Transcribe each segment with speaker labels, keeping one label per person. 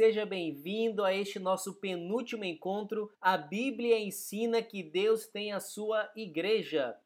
Speaker 1: seja bem-vindo a este nosso penúltimo encontro. A Bíblia ensina que Deus tem a sua igreja.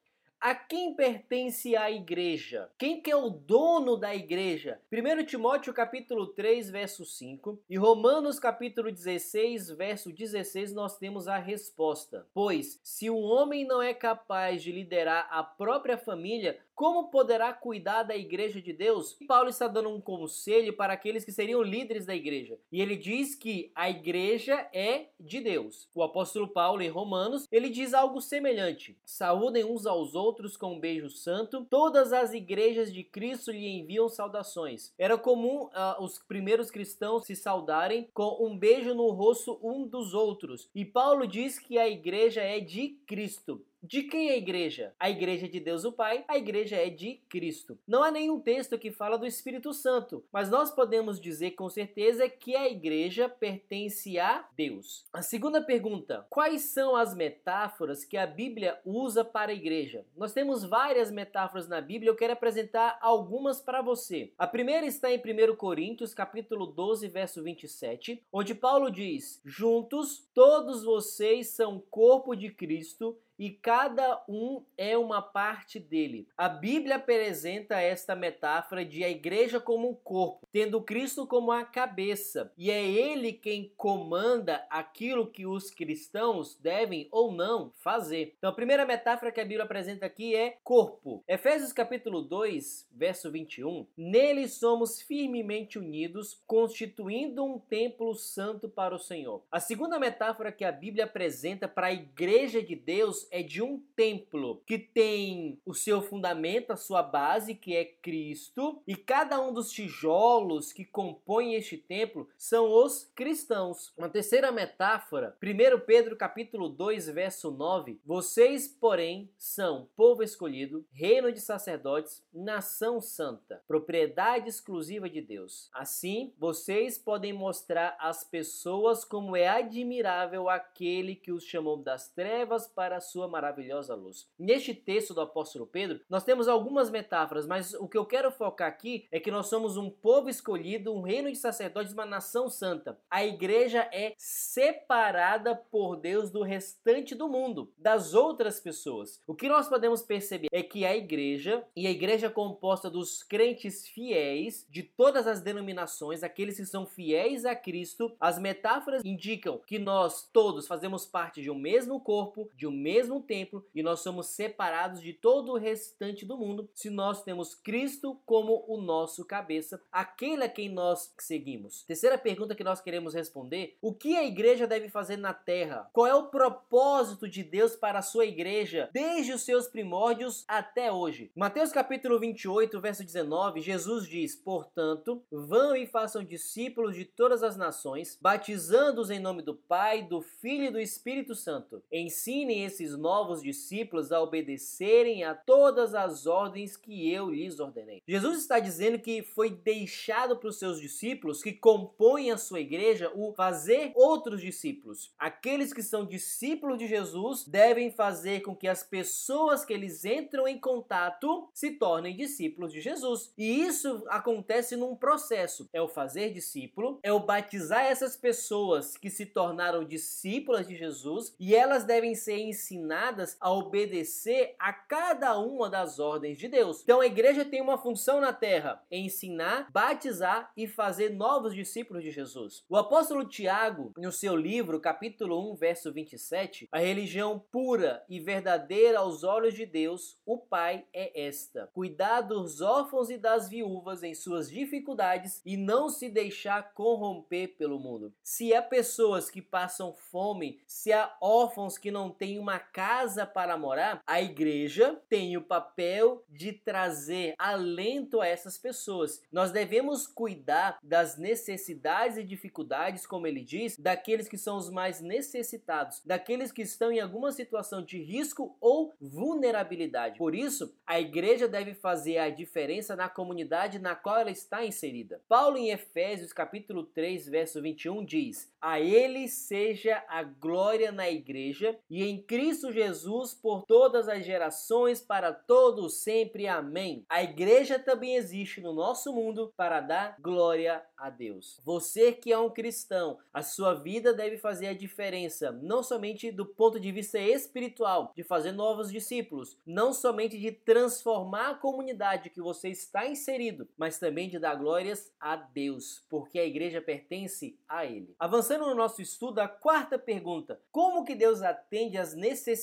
Speaker 1: A quem pertence a igreja? Quem que é o dono da igreja? 1 Timóteo capítulo 3, verso 5 e Romanos capítulo 16, verso 16 nós temos a resposta. Pois se o homem não é capaz de liderar a própria família, como poderá cuidar da igreja de Deus? Paulo está dando um conselho para aqueles que seriam líderes da igreja. E ele diz que a igreja é de Deus. O apóstolo Paulo em Romanos, ele diz algo semelhante: Saúdem uns aos outros com um beijo santo. Todas as igrejas de Cristo lhe enviam saudações. Era comum uh, os primeiros cristãos se saudarem com um beijo no rosto um dos outros. E Paulo diz que a igreja é de Cristo. De quem é a igreja? A igreja é de Deus o Pai, a igreja é de Cristo. Não há nenhum texto que fala do Espírito Santo, mas nós podemos dizer com certeza que a igreja pertence a Deus. A segunda pergunta: quais são as metáforas que a Bíblia usa para a igreja? Nós temos várias metáforas na Bíblia, eu quero apresentar algumas para você. A primeira está em 1 Coríntios, capítulo 12, verso 27, onde Paulo diz: "Juntos todos vocês são corpo de Cristo e cada um é uma parte dele. A Bíblia apresenta esta metáfora de a igreja como um corpo, tendo Cristo como a cabeça, e é ele quem comanda aquilo que os cristãos devem ou não fazer. Então, a primeira metáfora que a Bíblia apresenta aqui é corpo. Efésios capítulo 2, verso 21, nele somos firmemente unidos, constituindo um templo santo para o Senhor. A segunda metáfora que a Bíblia apresenta para a igreja de Deus é de um templo que tem o seu fundamento, a sua base, que é Cristo, e cada um dos tijolos que compõem este templo são os cristãos. Uma terceira metáfora, 1 Pedro capítulo 2, verso 9, vocês, porém, são povo escolhido, reino de sacerdotes, nação santa, propriedade exclusiva de Deus. Assim, vocês podem mostrar às pessoas como é admirável aquele que os chamou das trevas para a sua maravilhosa luz. Neste texto do apóstolo Pedro, nós temos algumas metáforas, mas o que eu quero focar aqui é que nós somos um povo escolhido, um reino de sacerdotes, uma nação santa. A igreja é separada por Deus do restante do mundo, das outras pessoas. O que nós podemos perceber é que a igreja, e a igreja composta dos crentes fiéis de todas as denominações, aqueles que são fiéis a Cristo, as metáforas indicam que nós todos fazemos parte de um mesmo corpo, de um mesmo mesmo templo e nós somos separados de todo o restante do mundo se nós temos Cristo como o nosso cabeça, aquele a quem nós seguimos. Terceira pergunta que nós queremos responder: o que a igreja deve fazer na terra? Qual é o propósito de Deus para a sua igreja desde os seus primórdios até hoje? Mateus capítulo 28, verso 19, Jesus diz: "Portanto, vão e façam discípulos de todas as nações, batizando-os em nome do Pai, do Filho e do Espírito Santo. Ensinem esses novos discípulos a obedecerem a todas as ordens que eu lhes ordenei. Jesus está dizendo que foi deixado para os seus discípulos que compõem a sua igreja o fazer outros discípulos. Aqueles que são discípulos de Jesus devem fazer com que as pessoas que eles entram em contato se tornem discípulos de Jesus. E isso acontece num processo. É o fazer discípulo, é o batizar essas pessoas que se tornaram discípulas de Jesus e elas devem ser ensinadas ensinadas a obedecer a cada uma das ordens de Deus. Então a igreja tem uma função na terra: ensinar, batizar e fazer novos discípulos de Jesus. O apóstolo Tiago, no seu livro, capítulo 1, verso 27, a religião pura e verdadeira aos olhos de Deus, o Pai, é esta: cuidar dos órfãos e das viúvas em suas dificuldades e não se deixar corromper pelo mundo. Se há pessoas que passam fome, se há órfãos que não têm uma casa para morar, a igreja tem o papel de trazer alento a essas pessoas. Nós devemos cuidar das necessidades e dificuldades, como ele diz, daqueles que são os mais necessitados, daqueles que estão em alguma situação de risco ou vulnerabilidade. Por isso, a igreja deve fazer a diferença na comunidade na qual ela está inserida. Paulo em Efésios capítulo 3, verso 21 diz: "A ele seja a glória na igreja e em Cristo Cristo Jesus por todas as gerações, para todos sempre. Amém. A igreja também existe no nosso mundo para dar glória a Deus. Você que é um cristão, a sua vida deve fazer a diferença, não somente do ponto de vista espiritual, de fazer novos discípulos, não somente de transformar a comunidade que você está inserido, mas também de dar glórias a Deus, porque a igreja pertence a Ele. Avançando no nosso estudo, a quarta pergunta: como que Deus atende às necessidades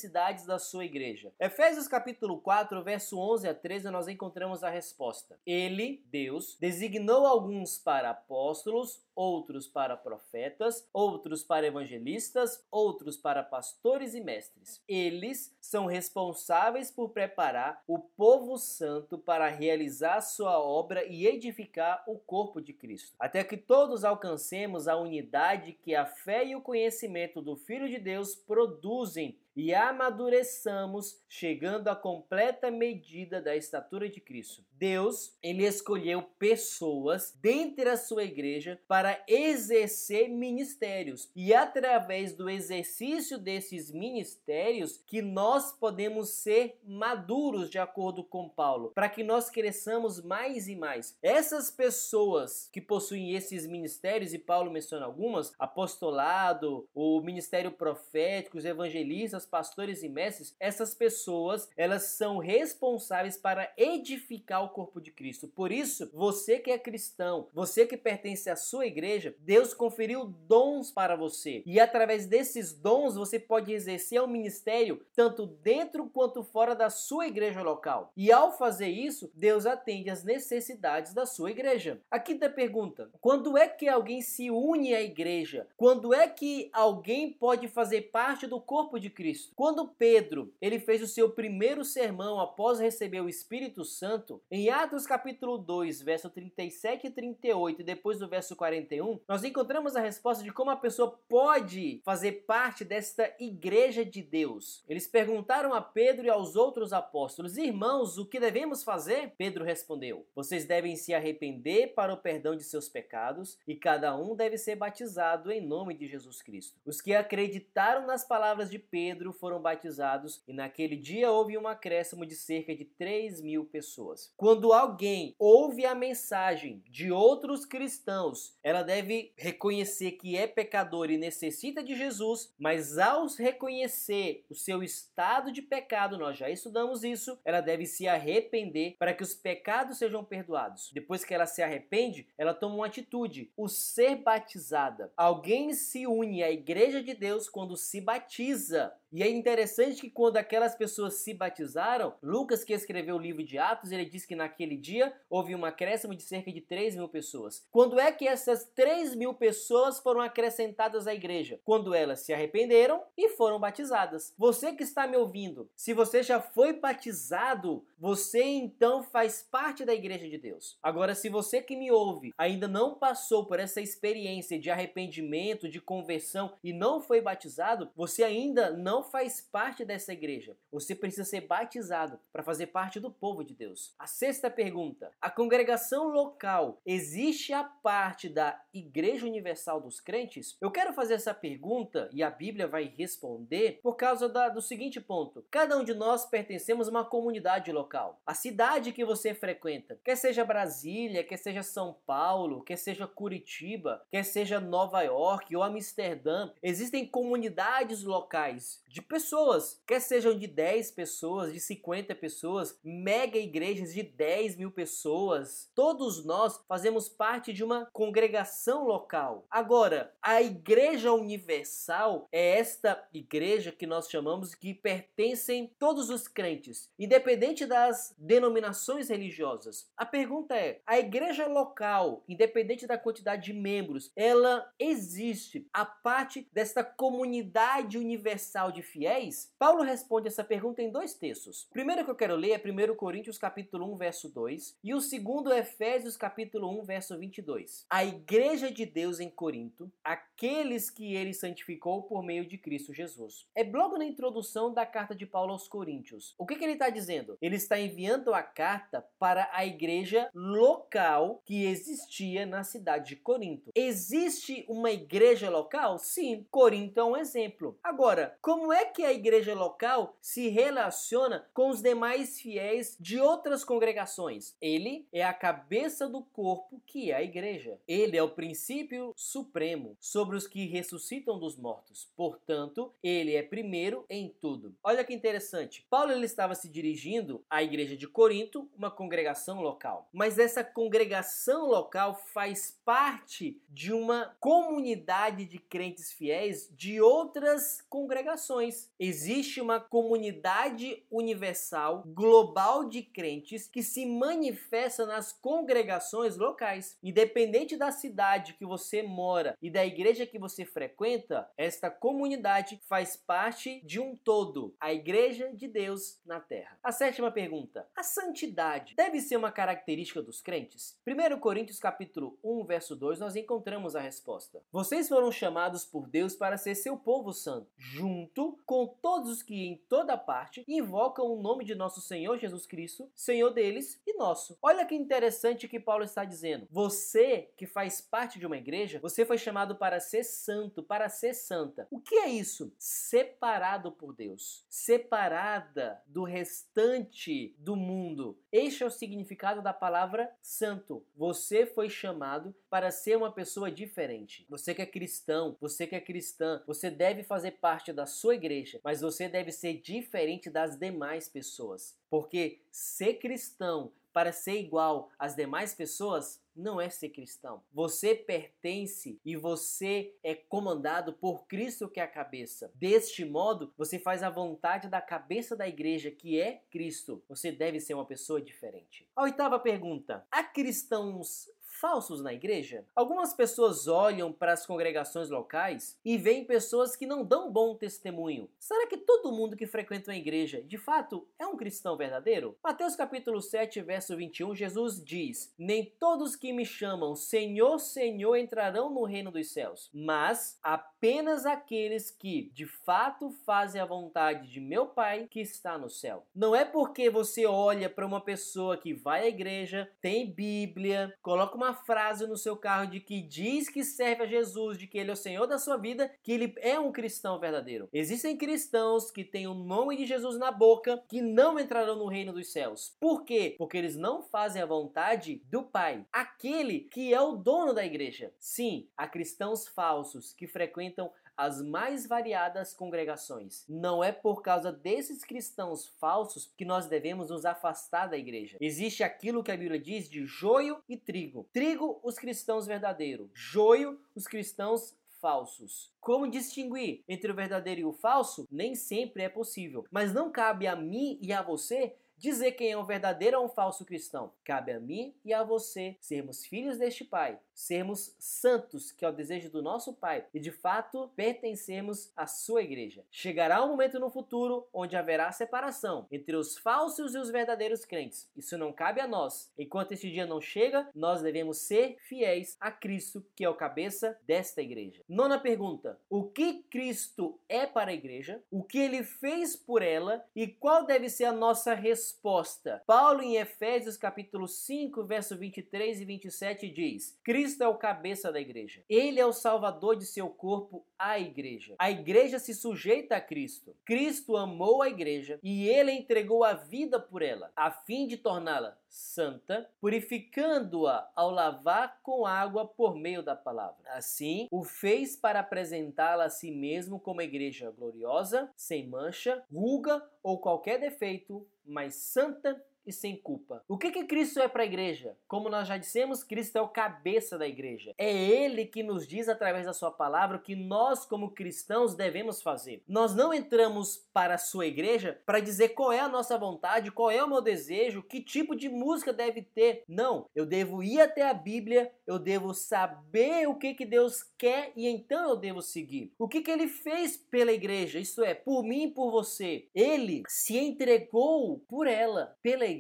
Speaker 1: da sua igreja? Efésios capítulo 4, verso 11 a 13, nós encontramos a resposta. Ele, Deus, designou alguns para apóstolos, outros para profetas, outros para evangelistas, outros para pastores e mestres. Eles são responsáveis por preparar o povo santo para realizar sua obra e edificar o corpo de Cristo, até que todos alcancemos a unidade que a fé e o conhecimento do Filho de Deus produzem e amadureçamos, chegando à completa medida da estatura de Cristo. Deus, ele escolheu pessoas dentre a sua igreja para exercer ministérios, e através do exercício desses ministérios que nós podemos ser maduros de acordo com Paulo, para que nós cresçamos mais e mais. Essas pessoas que possuem esses ministérios e Paulo menciona algumas, apostolado, o ministério profético, os evangelistas pastores e mestres, essas pessoas, elas são responsáveis para edificar o corpo de Cristo. Por isso, você que é cristão, você que pertence à sua igreja, Deus conferiu dons para você. E através desses dons, você pode exercer o um ministério tanto dentro quanto fora da sua igreja local. E ao fazer isso, Deus atende às necessidades da sua igreja. A quinta pergunta: quando é que alguém se une à igreja? Quando é que alguém pode fazer parte do corpo de Cristo? Cristo. Quando Pedro ele fez o seu primeiro sermão após receber o Espírito Santo, em Atos capítulo 2, verso 37 e 38 e depois do verso 41, nós encontramos a resposta de como a pessoa pode fazer parte desta igreja de Deus. Eles perguntaram a Pedro e aos outros apóstolos: "Irmãos, o que devemos fazer?" Pedro respondeu: "Vocês devem se arrepender para o perdão de seus pecados e cada um deve ser batizado em nome de Jesus Cristo." Os que acreditaram nas palavras de Pedro foram batizados e naquele dia houve um acréscimo de cerca de 3 mil pessoas. Quando alguém ouve a mensagem de outros cristãos, ela deve reconhecer que é pecador e necessita de Jesus, mas ao reconhecer o seu estado de pecado, nós já estudamos isso, ela deve se arrepender para que os pecados sejam perdoados. Depois que ela se arrepende, ela toma uma atitude, o ser batizada. Alguém se une à igreja de Deus quando se batiza. E é interessante que quando aquelas pessoas se batizaram, Lucas, que escreveu o livro de Atos, ele diz que naquele dia houve um acréscimo de cerca de 3 mil pessoas. Quando é que essas 3 mil pessoas foram acrescentadas à igreja? Quando elas se arrependeram e foram batizadas. Você que está me ouvindo, se você já foi batizado, você então faz parte da igreja de Deus. Agora, se você que me ouve ainda não passou por essa experiência de arrependimento, de conversão e não foi batizado, você ainda não não faz parte dessa igreja. Você precisa ser batizado para fazer parte do povo de Deus. A sexta pergunta: a congregação local existe a parte da Igreja Universal dos Crentes? Eu quero fazer essa pergunta e a Bíblia vai responder por causa da, do seguinte ponto: cada um de nós pertencemos a uma comunidade local. A cidade que você frequenta, quer seja Brasília, quer seja São Paulo, quer seja Curitiba, quer seja Nova York ou Amsterdã, existem comunidades locais de pessoas, quer sejam de 10 pessoas, de 50 pessoas, mega igrejas de 10 mil pessoas. Todos nós fazemos parte de uma congregação local. Agora, a Igreja Universal é esta igreja que nós chamamos que pertencem todos os crentes, independente das denominações religiosas. A pergunta é: a igreja local, independente da quantidade de membros, ela existe a parte desta comunidade universal de de fiéis? Paulo responde essa pergunta em dois textos. O primeiro que eu quero ler é 1 Coríntios capítulo 1, verso 2, e o segundo Efésios capítulo 1, verso 22. A igreja de Deus em Corinto, aqueles que ele santificou por meio de Cristo Jesus. É logo na introdução da carta de Paulo aos Coríntios. O que, que ele está dizendo? Ele está enviando a carta para a igreja local que existia na cidade de Corinto. Existe uma igreja local? Sim, Corinto é um exemplo. Agora, como é que a igreja local se relaciona com os demais fiéis de outras congregações? Ele é a cabeça do corpo que é a igreja. Ele é o princípio supremo sobre os que ressuscitam dos mortos. Portanto, ele é primeiro em tudo. Olha que interessante. Paulo ele estava se dirigindo à igreja de Corinto, uma congregação local. Mas essa congregação local faz parte de uma comunidade de crentes fiéis de outras congregações. Existe uma comunidade universal, global de crentes que se manifesta nas congregações locais. Independente da cidade que você mora e da igreja que você frequenta, esta comunidade faz parte de um todo, a igreja de Deus na terra. A sétima pergunta: a santidade deve ser uma característica dos crentes? 1 Coríntios capítulo 1, verso 2, nós encontramos a resposta. Vocês foram chamados por Deus para ser seu povo santo, junto com todos os que em toda parte invocam o nome de nosso Senhor Jesus Cristo, Senhor deles e nosso. Olha que interessante que Paulo está dizendo. Você que faz parte de uma igreja, você foi chamado para ser santo, para ser santa. O que é isso? Separado por Deus, separada do restante do mundo. Este é o significado da palavra santo. Você foi chamado para ser uma pessoa diferente. Você que é cristão, você que é cristã, você deve fazer parte da sua igreja, mas você deve ser diferente das demais pessoas. Porque ser cristão para ser igual às demais pessoas não é ser cristão. Você pertence e você é comandado por Cristo que é a cabeça. Deste modo, você faz a vontade da cabeça da igreja, que é Cristo. Você deve ser uma pessoa diferente. A oitava pergunta: há cristãos falsos na igreja? Algumas pessoas olham para as congregações locais e veem pessoas que não dão bom testemunho. Será que todo mundo que frequenta uma igreja, de fato, é um cristão verdadeiro? Mateus capítulo 7, verso 21, Jesus diz: Nem todos que me chamam Senhor, Senhor entrarão no reino dos céus, mas apenas aqueles que de fato fazem a vontade de meu Pai que está no céu. Não é porque você olha para uma pessoa que vai à igreja, tem Bíblia, coloca uma frase no seu carro de que diz que serve a Jesus, de que ele é o Senhor da sua vida, que ele é um cristão verdadeiro. Existem cristãos que têm o nome de Jesus na boca que não entrarão no reino dos céus. Por quê? Porque eles não fazem a vontade do Pai, aquele que é o dono da igreja. Sim, há cristãos falsos que frequentam as mais variadas congregações. Não é por causa desses cristãos falsos que nós devemos nos afastar da igreja. Existe aquilo que a Bíblia diz de joio e trigo. Trigo, os cristãos verdadeiros. Joio, os cristãos falsos. Como distinguir entre o verdadeiro e o falso? Nem sempre é possível. Mas não cabe a mim e a você dizer quem é um verdadeiro ou um falso cristão. Cabe a mim e a você sermos filhos deste Pai, sermos santos, que é o desejo do nosso Pai, e de fato pertencermos à sua igreja. Chegará um momento no futuro onde haverá separação entre os falsos e os verdadeiros crentes. Isso não cabe a nós. Enquanto esse dia não chega, nós devemos ser fiéis a Cristo, que é o cabeça desta igreja. Nona pergunta: o que Cristo é para a igreja? O que ele fez por ela e qual deve ser a nossa resposta? Resposta. Paulo em Efésios capítulo 5, verso 23 e 27 diz: Cristo é o cabeça da igreja. Ele é o salvador de seu corpo, a igreja. A igreja se sujeita a Cristo. Cristo amou a igreja e ele entregou a vida por ela, a fim de torná-la santa, purificando-a ao lavar com água por meio da palavra. Assim, o fez para apresentá-la a si mesmo como igreja gloriosa, sem mancha, ruga ou qualquer defeito, mas santa e sem culpa. O que que Cristo é para a igreja? Como nós já dissemos, Cristo é o cabeça da igreja. É ele que nos diz através da sua palavra o que nós como cristãos devemos fazer. Nós não entramos para a sua igreja para dizer qual é a nossa vontade, qual é o meu desejo, que tipo de música deve ter. Não, eu devo ir até a Bíblia, eu devo saber o que que Deus quer e então eu devo seguir. O que que ele fez pela igreja? Isto é, por mim e por você. Ele se entregou por ela, pela igreja.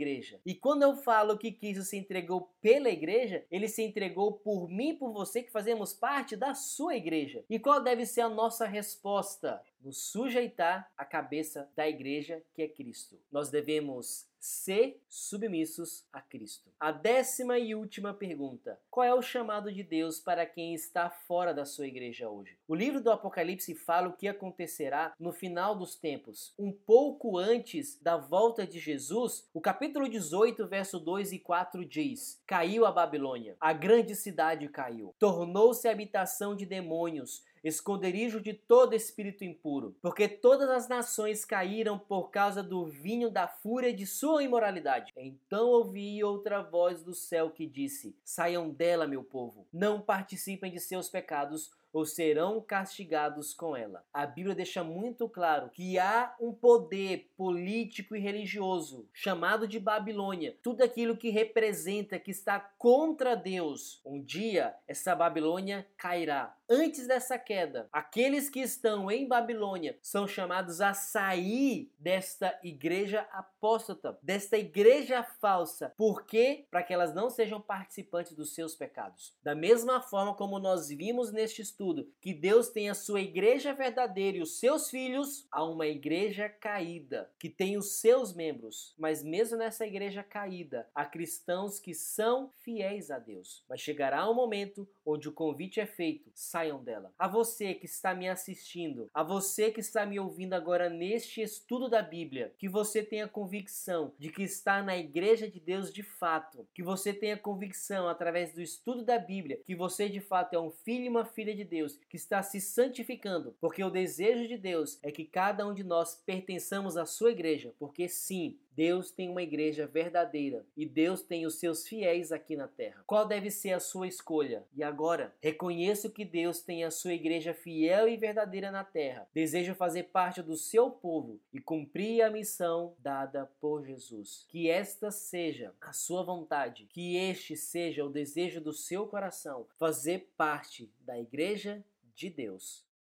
Speaker 1: E quando eu falo que Cristo se entregou pela igreja, ele se entregou por mim por você que fazemos parte da sua igreja. E qual deve ser a nossa resposta? Nos sujeitar à cabeça da igreja, que é Cristo. Nós devemos ser submissos a Cristo. A décima e última pergunta: qual é o chamado de Deus para quem está fora da sua igreja hoje? O livro do Apocalipse fala o que acontecerá no final dos tempos. Um pouco antes da volta de Jesus, o capítulo 18, verso 2 e 4 diz: Caiu a Babilônia, a grande cidade caiu, tornou-se habitação de demônios esconderijo de todo espírito impuro, porque todas as nações caíram por causa do vinho da fúria de sua imoralidade. Então ouvi outra voz do céu que disse: Saiam dela, meu povo, não participem de seus pecados, ou serão castigados com ela. A Bíblia deixa muito claro que há um poder político e religioso chamado de Babilônia. Tudo aquilo que representa que está contra Deus. Um dia essa Babilônia cairá. Antes dessa queda, aqueles que estão em Babilônia são chamados a sair desta igreja apóstata, desta igreja falsa. Por quê? Para que elas não sejam participantes dos seus pecados. Da mesma forma como nós vimos neste estudo, estudo que Deus tem a sua igreja verdadeira e os seus filhos, há uma igreja caída que tem os seus membros. Mas mesmo nessa igreja caída, há cristãos que são fiéis a Deus. Mas chegará um momento onde o convite é feito, saiam dela. A você que está me assistindo, a você que está me ouvindo agora neste estudo da Bíblia, que você tenha convicção de que está na igreja de Deus de fato, que você tenha convicção através do estudo da Bíblia que você de fato é um filho e uma filha de Deus que está se santificando, porque o desejo de Deus é que cada um de nós pertençamos à sua igreja, porque sim, Deus tem uma igreja verdadeira e Deus tem os seus fiéis aqui na terra. Qual deve ser a sua escolha? E agora, reconheço que Deus tem a sua igreja fiel e verdadeira na terra. Desejo fazer parte do seu povo e cumprir a missão dada por Jesus. Que esta seja a sua vontade, que este seja o desejo do seu coração, fazer parte da igreja de Deus.